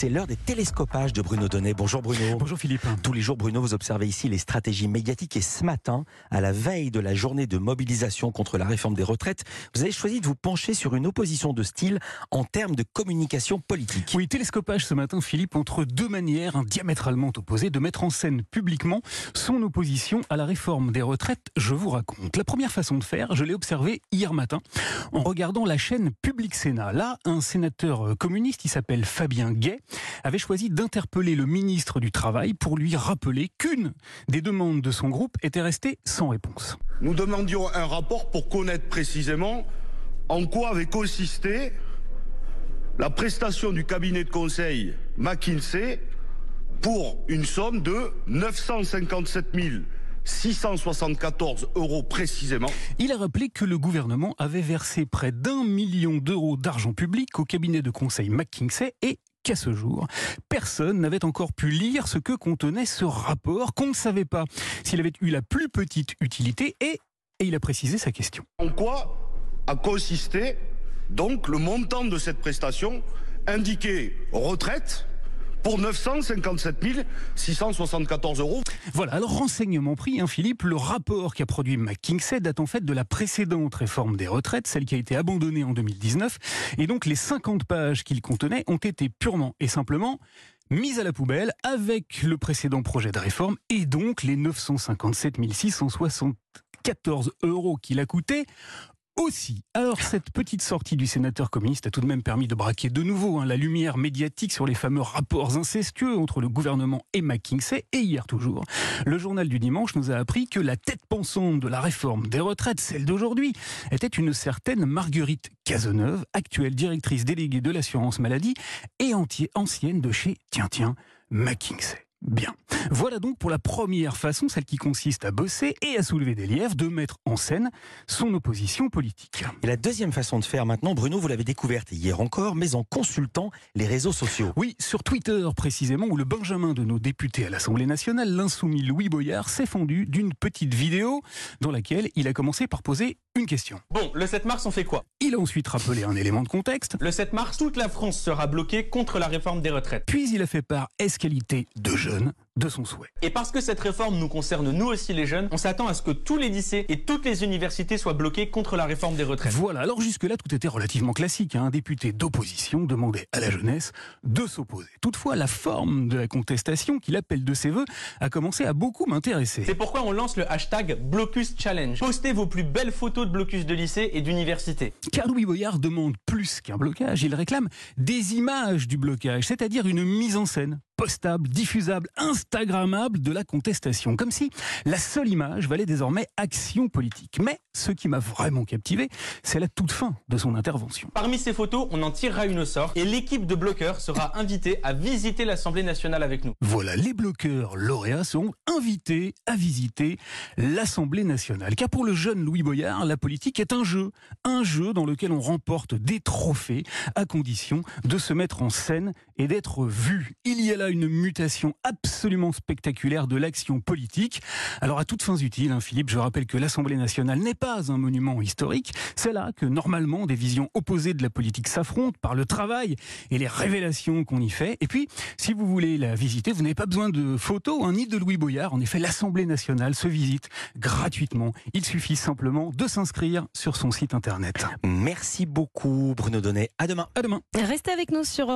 C'est l'heure des télescopages de Bruno Donnet. Bonjour Bruno. Bonjour Philippe. Tous les jours, Bruno, vous observez ici les stratégies médiatiques et ce matin, à la veille de la journée de mobilisation contre la réforme des retraites, vous avez choisi de vous pencher sur une opposition de style en termes de communication politique. Oui, télescopage ce matin, Philippe, entre deux manières diamétralement opposées de mettre en scène publiquement son opposition à la réforme des retraites. Je vous raconte. La première façon de faire, je l'ai observé hier matin en regardant la chaîne Public Sénat. Là, un sénateur communiste, il s'appelle Fabien Gay, avait choisi d'interpeller le ministre du Travail pour lui rappeler qu'une des demandes de son groupe était restée sans réponse. Nous demandions un rapport pour connaître précisément en quoi avait consisté la prestation du cabinet de conseil McKinsey pour une somme de 957 674 euros précisément. Il a rappelé que le gouvernement avait versé près d'un million d'euros d'argent public au cabinet de conseil McKinsey et qu'à ce jour, personne n'avait encore pu lire ce que contenait ce rapport, qu'on ne savait pas s'il avait eu la plus petite utilité et, il a précisé sa question. En quoi a consisté donc le montant de cette prestation indiqué retraite pour 957 674 euros. Voilà, alors renseignement pris, hein, Philippe, le rapport qu'a produit McKinsey date en fait de la précédente réforme des retraites, celle qui a été abandonnée en 2019, et donc les 50 pages qu'il contenait ont été purement et simplement mises à la poubelle avec le précédent projet de réforme et donc les 957 674 euros qu'il a coûté aussi. Alors cette petite sortie du sénateur communiste a tout de même permis de braquer de nouveau hein, la lumière médiatique sur les fameux rapports incestueux entre le gouvernement et McKinsey. Et hier toujours, le journal du dimanche nous a appris que la tête pensante de la réforme des retraites, celle d'aujourd'hui, était une certaine Marguerite Cazeneuve, actuelle directrice déléguée de l'assurance maladie et ancienne de chez Tiens Tiens McKinsey. Bien. Voilà donc pour la première façon, celle qui consiste à bosser et à soulever des lièvres, de mettre en scène son opposition politique. Et la deuxième façon de faire maintenant, Bruno, vous l'avez découverte hier encore, mais en consultant les réseaux sociaux. Oui, sur Twitter précisément, où le Benjamin de nos députés à l'Assemblée nationale, l'insoumis Louis Boyard, s'est fendu d'une petite vidéo dans laquelle il a commencé par poser une question. Bon, le 7 mars, on fait quoi? Il a ensuite rappelé un élément de contexte? Le 7 mars, toute la France sera bloquée contre la réforme des retraites. Puis il a fait part escalité de jeunes de son souhait. Et parce que cette réforme nous concerne nous aussi les jeunes, on s'attend à ce que tous les lycées et toutes les universités soient bloqués contre la réforme des retraites. Voilà, alors jusque-là tout était relativement classique. Hein. Un député d'opposition demandait à la jeunesse de s'opposer. Toutefois, la forme de la contestation qu'il appelle de ses voeux a commencé à beaucoup m'intéresser. C'est pourquoi on lance le hashtag Blocus Challenge. Postez vos plus belles photos de blocus de lycée et d'université. Car Louis Boyard demande plus qu'un blocage, il réclame des images du blocage, c'est-à-dire une mise en scène postable, diffusable, instagrammable de la contestation. Comme si la seule image valait désormais action politique. Mais ce qui m'a vraiment captivé, c'est la toute fin de son intervention. Parmi ces photos, on en tirera une au sort et l'équipe de bloqueurs sera invitée à visiter l'Assemblée nationale avec nous. Voilà, les bloqueurs lauréats sont invités à visiter l'Assemblée nationale. Car pour le jeune Louis Boyard, la politique est un jeu. Un jeu dans lequel on remporte des trophées à condition de se mettre en scène et d'être vu. Il y a là une mutation absolument spectaculaire de l'action politique. Alors à toutes fins utiles, hein, Philippe, je rappelle que l'Assemblée nationale n'est pas un monument historique. C'est là que normalement des visions opposées de la politique s'affrontent par le travail et les révélations qu'on y fait. Et puis, si vous voulez la visiter, vous n'avez pas besoin de photos hein, ni de Louis Boyard. En effet, l'Assemblée nationale se visite gratuitement. Il suffit simplement de s'inscrire sur son site internet. Merci beaucoup Bruno Donnet. À demain. À demain. Restez avec nous sur